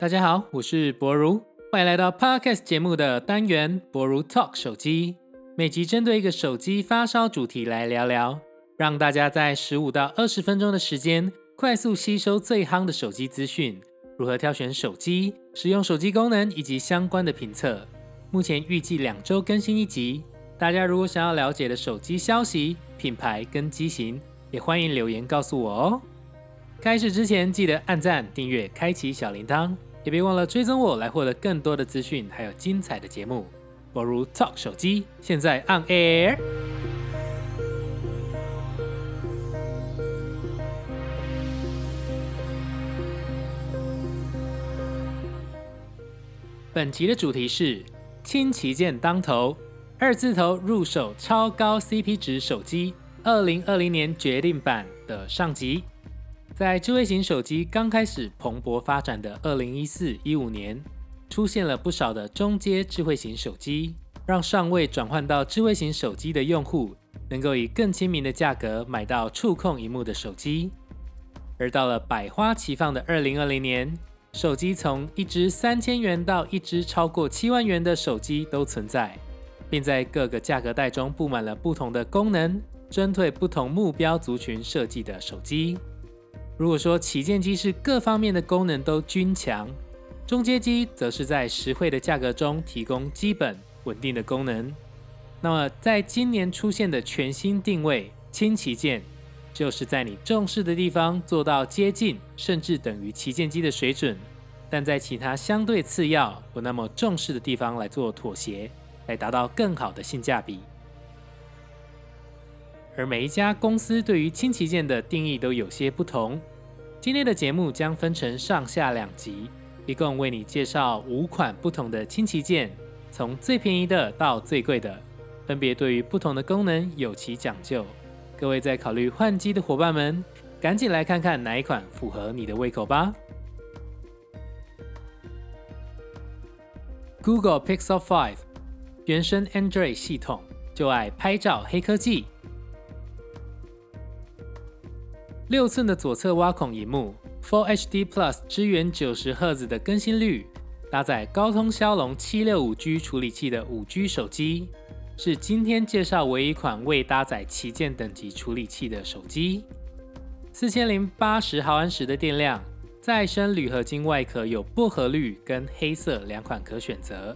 大家好，我是博如，欢迎来到 Podcast 节目的单元博如 Talk 手机。每集针对一个手机发烧主题来聊聊，让大家在十五到二十分钟的时间，快速吸收最夯的手机资讯，如何挑选手机、使用手机功能以及相关的评测。目前预计两周更新一集。大家如果想要了解的手机消息、品牌跟机型，也欢迎留言告诉我哦。开始之前记得按赞、订阅、开启小铃铛，也别忘了追踪我来获得更多的资讯，还有精彩的节目。不如 Talk 手机现在 on air。本集的主题是轻旗舰当头。二字头入手超高 CP 值手机，二零二零年决定版的上集。在智慧型手机刚开始蓬勃发展的二零一四一五年，出现了不少的中阶智慧型手机，让尚未转换到智慧型手机的用户，能够以更亲民的价格买到触控荧幕的手机。而到了百花齐放的二零二零年，手机从一支三千元到一支超过七万元的手机都存在。并在各个价格带中布满了不同的功能，针对不同目标族群设计的手机。如果说旗舰机是各方面的功能都均强，中阶机则是在实惠的价格中提供基本稳定的功能。那么，在今年出现的全新定位轻旗舰，就是在你重视的地方做到接近甚至等于旗舰机的水准，但在其他相对次要不那么重视的地方来做妥协。来达到更好的性价比，而每一家公司对于轻旗舰的定义都有些不同。今天的节目将分成上下两集，一共为你介绍五款不同的轻旗舰，从最便宜的到最贵的，分别对于不同的功能有其讲究。各位在考虑换机的伙伴们，赶紧来看看哪一款符合你的胃口吧。Google Pixel 5。原生 Android 系统就爱拍照黑科技，六寸的左侧挖孔荧幕，Full HD Plus 支援九十赫兹的更新率，搭载高通骁龙七六五 G 处理器的五 G 手机，是今天介绍唯一款未搭载旗舰等级处理器的手机。四千零八十毫安时的电量，再生铝合金外壳有薄荷绿跟黑色两款可选择。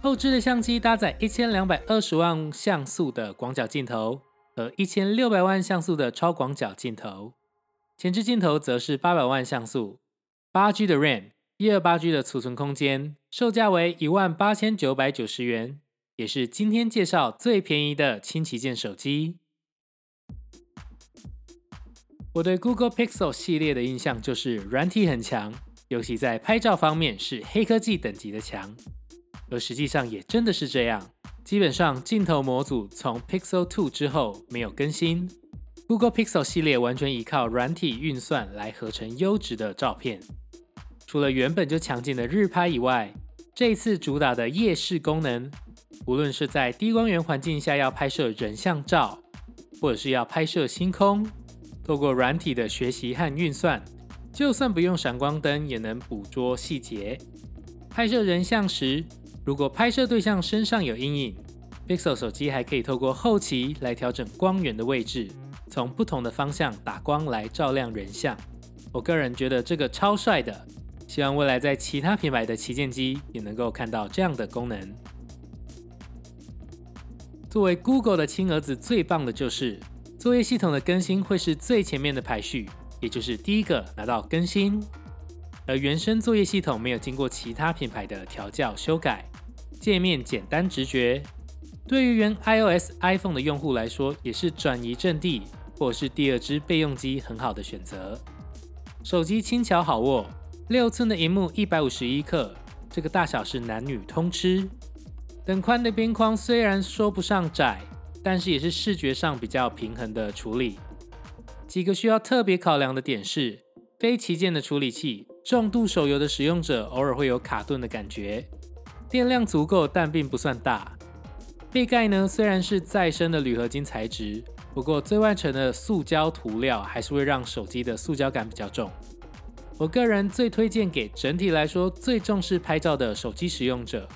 后置的相机搭载一千两百二十万像素的广角镜头和一千六百万像素的超广角镜头，前置镜头则是八百万像素，八 G 的 RAM，一二八 G 的储存空间，售价为一万八千九百九十元，也是今天介绍最便宜的轻旗舰手机。我对 Google Pixel 系列的印象就是软体很强，尤其在拍照方面是黑科技等级的强。而实际上也真的是这样，基本上镜头模组从 Pixel 2之后没有更新，Google Pixel 系列完全依靠软体运算来合成优质的照片。除了原本就强劲的日拍以外，这次主打的夜视功能，无论是在低光源环境下要拍摄人像照，或者是要拍摄星空，透过软体的学习和运算，就算不用闪光灯也能捕捉细节。拍摄人像时，如果拍摄对象身上有阴影，Pixel 手机还可以透过后期来调整光源的位置，从不同的方向打光来照亮人像。我个人觉得这个超帅的，希望未来在其他品牌的旗舰机也能够看到这样的功能。作为 Google 的亲儿子，最棒的就是作业系统的更新会是最前面的排序，也就是第一个拿到更新。而原生作业系统没有经过其他品牌的调教修改。界面简单直觉，对于原 iOS iPhone 的用户来说，也是转移阵地或是第二支备用机很好的选择。手机轻巧好握，六寸的荧幕一百五十一克，这个大小是男女通吃。等宽的边框虽然说不上窄，但是也是视觉上比较平衡的处理。几个需要特别考量的点是，非旗舰的处理器，重度手游的使用者偶尔会有卡顿的感觉。电量足够，但并不算大。背盖呢，虽然是再生的铝合金材质，不过最外层的塑胶涂料还是会让手机的塑胶感比较重。我个人最推荐给整体来说最重视拍照的手机使用者，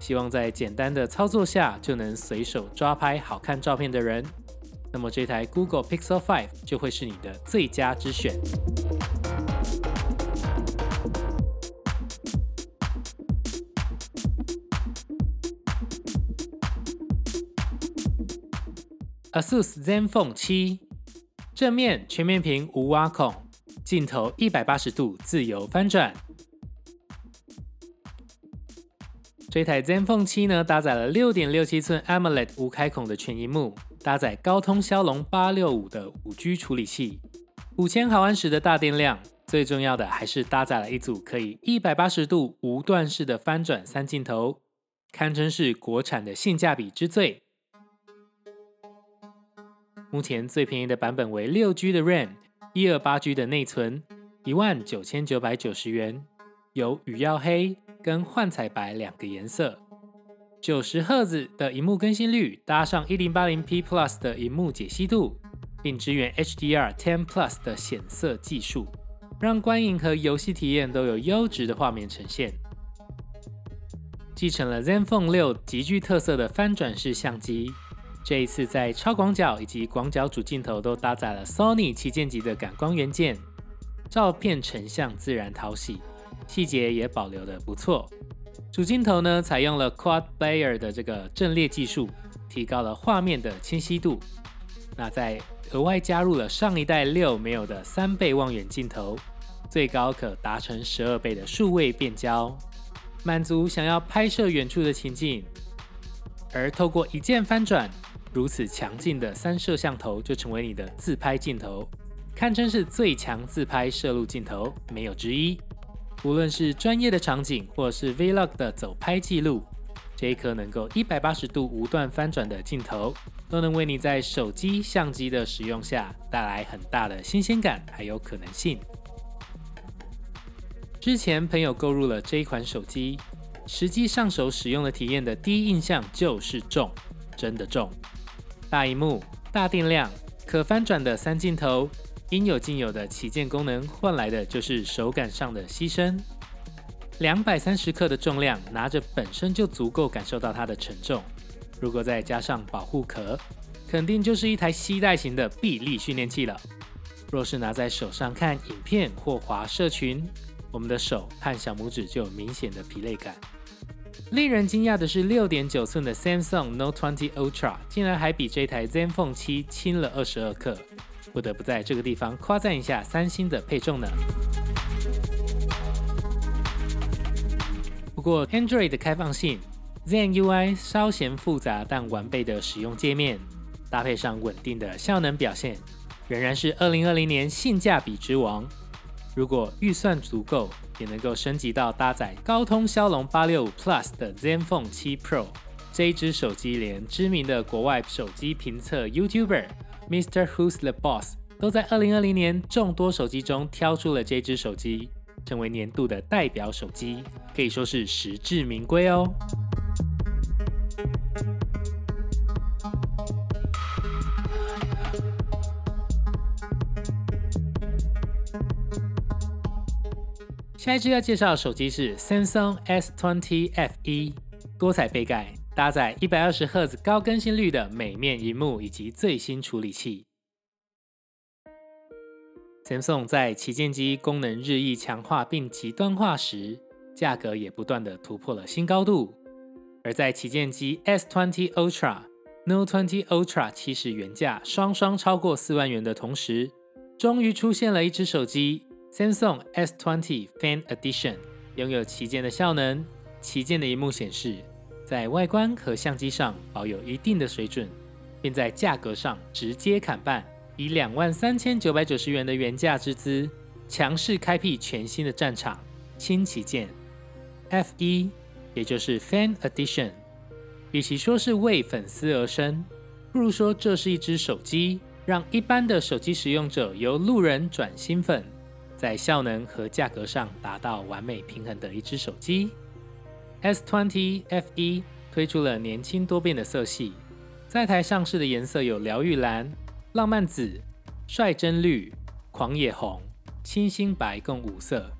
希望在简单的操作下就能随手抓拍好看照片的人，那么这台 Google Pixel 5就会是你的最佳之选。ASUS ZenFone 7，正面全面屏无挖孔，镜头一百八十度自由翻转。这台 ZenFone 7呢，搭载了六点六七寸 AMOLED 无开孔的全荧幕，搭载高通骁龙八六五的五 G 处理器，五千毫安时的大电量。最重要的还是搭载了一组可以一百八十度无断式的翻转三镜头，堪称是国产的性价比之最。目前最便宜的版本为六 G 的 RAM，一二八 G 的内存，一万九千九百九十元，有雨耀黑跟幻彩白两个颜色，九十赫兹的荧幕更新率，搭上一零八零 P Plus 的荧幕解析度，并支援 HDR 10 Plus 的显色技术，让观影和游戏体验都有优质的画面呈现。继承了 ZenFone 六极具特色的翻转式相机。这一次在超广角以及广角主镜头都搭载了 Sony 旗舰级的感光元件，照片成像自然讨喜，细节也保留的不错。主镜头呢采用了 Quad Player 的这个阵列技术，提高了画面的清晰度。那在额外加入了上一代六没有的三倍望远镜头，最高可达成十二倍的数位变焦，满足想要拍摄远处的情境。而透过一键翻转。如此强劲的三摄像头就成为你的自拍镜头，堪称是最强自拍摄录镜头，没有之一。无论是专业的场景，或是 Vlog 的走拍记录，这一颗能够一百八十度无断翻转的镜头，都能为你在手机相机的使用下带来很大的新鲜感，还有可能性。之前朋友购入了这一款手机，实际上手使用的体验的第一印象就是重，真的重。大荧幕、大电量、可翻转的三镜头，应有尽有的旗舰功能换来的就是手感上的牺牲。两百三十克的重量，拿着本身就足够感受到它的沉重，如果再加上保护壳，肯定就是一台携带型的臂力训练器了。若是拿在手上看影片或滑社群，我们的手和小拇指就有明显的疲累感。令人惊讶的是，六点九寸的 Samsung Note 20 Ultra 竟然还比这台 ZenFone 7轻了二十二克，不得不在这个地方夸赞一下三星的配重呢。不过，Android 的开放性，Zen UI 稍显复杂但完备的使用界面，搭配上稳定的效能表现，仍然是二零二零年性价比之王。如果预算足够，也能够升级到搭载高通骁龙八六五 Plus 的 ZenFone 7 Pro。这一支手机连知名的国外手机评测 YouTuber Mr. Who's the Boss 都在二零二零年众多手机中挑出了这支手机，成为年度的代表手机，可以说是实至名归哦。下一支要介绍的手机是 Samsung S20 FE，多彩背盖，搭载一百二十赫兹高更新率的美面荧幕以及最新处理器。Samsung 在旗舰机功能日益强化并极端化时，价格也不断的突破了新高度。而在旗舰机 S20 Ultra、Note 20 Ultra 其实原价双双超过四万元的同时，终于出现了一只手机。Samsung S20 Fan Edition 拥有旗舰的效能、旗舰的荧幕显示，在外观和相机上保有一定的水准，并在价格上直接砍半，以两万三千九百九十元的原价之资，强势开辟全新的战场。轻旗舰 F1，也就是 Fan Edition，与其说是为粉丝而生，不如说这是一只手机，让一般的手机使用者由路人转新粉。在效能和价格上达到完美平衡的一只手机，S20 FE 推出了年轻多变的色系，在台上市的颜色有疗愈蓝、浪漫紫、率真绿、狂野红、清、新、白共五色，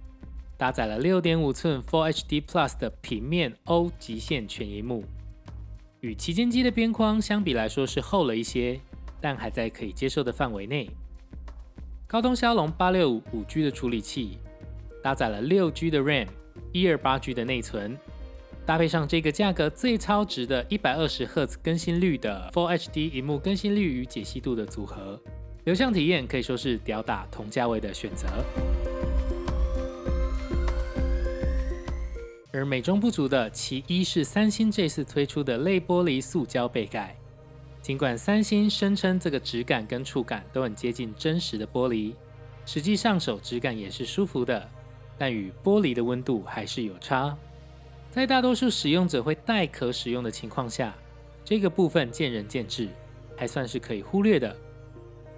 搭载了六点五寸 Full HD Plus 的平面 O 极限全荧幕。与旗舰机的边框相比来说是厚了一些，但还在可以接受的范围内。高通骁龙八六五五 G 的处理器，搭载了六 G 的 RAM，一二八 G 的内存，搭配上这个价格最超值的一百二十赫兹更新率的 Full HD 荧幕更新率与解析度的组合，流畅体验可以说是吊打同价位的选择。而美中不足的其一是三星这次推出的类玻璃塑胶背盖，尽管三星声称这个质感跟触感都很接近真实的玻璃，实际上手质感也是舒服的，但与玻璃的温度还是有差。在大多数使用者会带壳使用的情况下，这个部分见仁见智，还算是可以忽略的。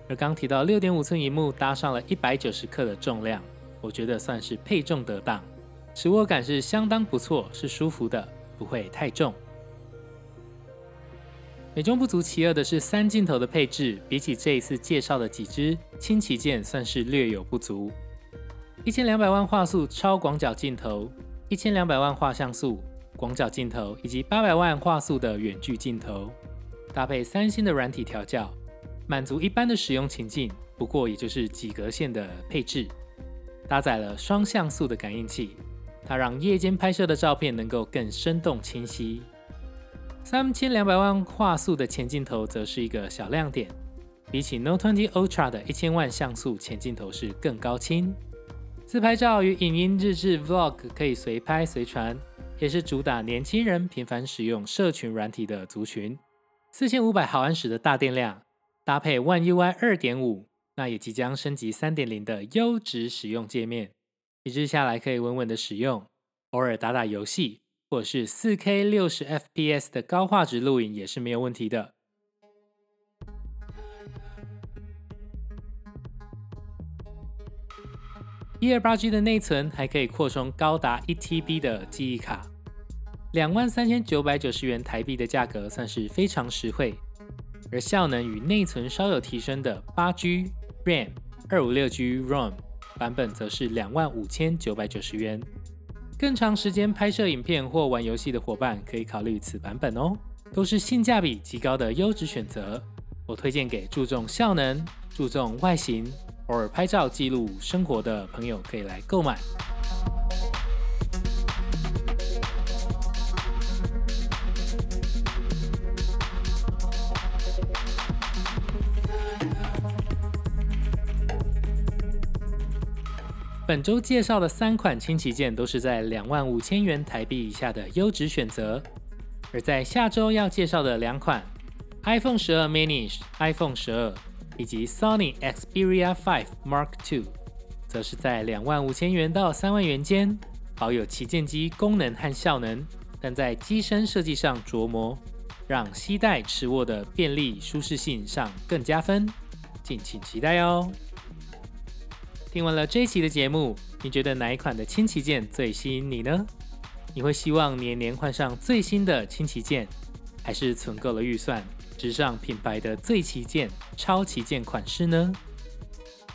而刚提到六点五寸荧幕搭上了一百九十克的重量，我觉得算是配重得当。持握感是相当不错，是舒服的，不会太重。美中不足其二的是三镜头的配置，比起这一次介绍的几支轻旗舰，算是略有不足。一千两百万画素超广角镜头，一千两百万画像素广角镜头，以及八百万画素的远距镜头，搭配三星的软体调教，满足一般的使用情境。不过也就是几格线的配置，搭载了双像素的感应器。它让夜间拍摄的照片能够更生动清晰。三千两百万画素的前镜头则是一个小亮点，比起 Note 20 Ultra 的一千万像素前镜头是更高清。自拍照与影音日志 Vlog 可以随拍随传，也是主打年轻人频繁使用社群软体的族群。四千五百毫安时的大电量，搭配 One UI 二点五，那也即将升级三点零的优质使用界面。一日下来可以稳稳的使用，偶尔打打游戏或是四 K 六十 FPS 的高画质录影也是没有问题的。一二八 G 的内存还可以扩充高达一 TB 的记忆卡，两万三千九百九十元台币的价格算是非常实惠。而效能与内存稍有提升的八 G RAM、二五六 G ROM。版本则是两万五千九百九十元，更长时间拍摄影片或玩游戏的伙伴可以考虑此版本哦，都是性价比极高的优质选择。我推荐给注重效能、注重外形、偶尔拍照记录生活的朋友可以来购买。本周介绍的三款轻旗舰都是在两万五千元台币以下的优质选择，而在下周要介绍的两款 iPhone 十二 mini、iPhone 十二以及 Sony Xperia 5 Mark II，则是在两万五千元到三万元间，保有旗舰机功能和效能，但在机身设计上琢磨，让携带持握的便利舒适性上更加分，敬请期待哦。听完了这一期的节目，你觉得哪一款的轻旗舰最吸引你呢？你会希望年年换上最新的轻旗舰，还是存够了预算，直上品牌的最旗舰、超旗舰款式呢？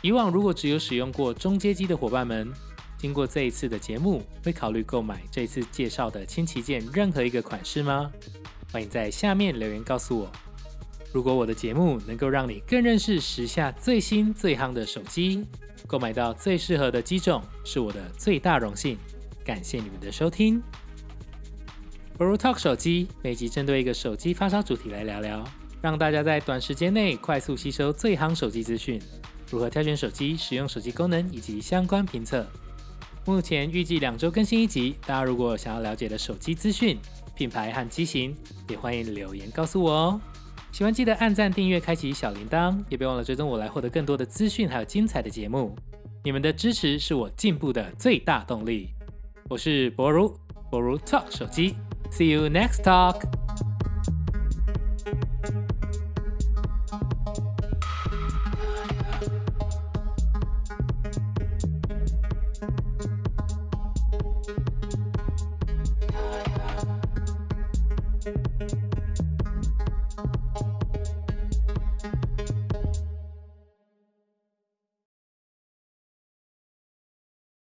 以往如果只有使用过中阶机的伙伴们，经过这一次的节目，会考虑购买这次介绍的轻旗舰任何一个款式吗？欢迎在下面留言告诉我。如果我的节目能够让你更认识时下最新最夯的手机，购买到最适合的机种是我的最大荣幸，感谢你们的收听。不如 Talk 手机每集针对一个手机发烧主题来聊聊，让大家在短时间内快速吸收最夯手机资讯，如何挑选手机、使用手机功能以及相关评测。目前预计两周更新一集，大家如果想要了解的手机资讯、品牌和机型，也欢迎留言告诉我哦。喜欢记得按赞、订阅、开启小铃铛，也别忘了追踪我来获得更多的资讯，还有精彩的节目。你们的支持是我进步的最大动力。我是博如，博如 Talk 手机，See you next talk。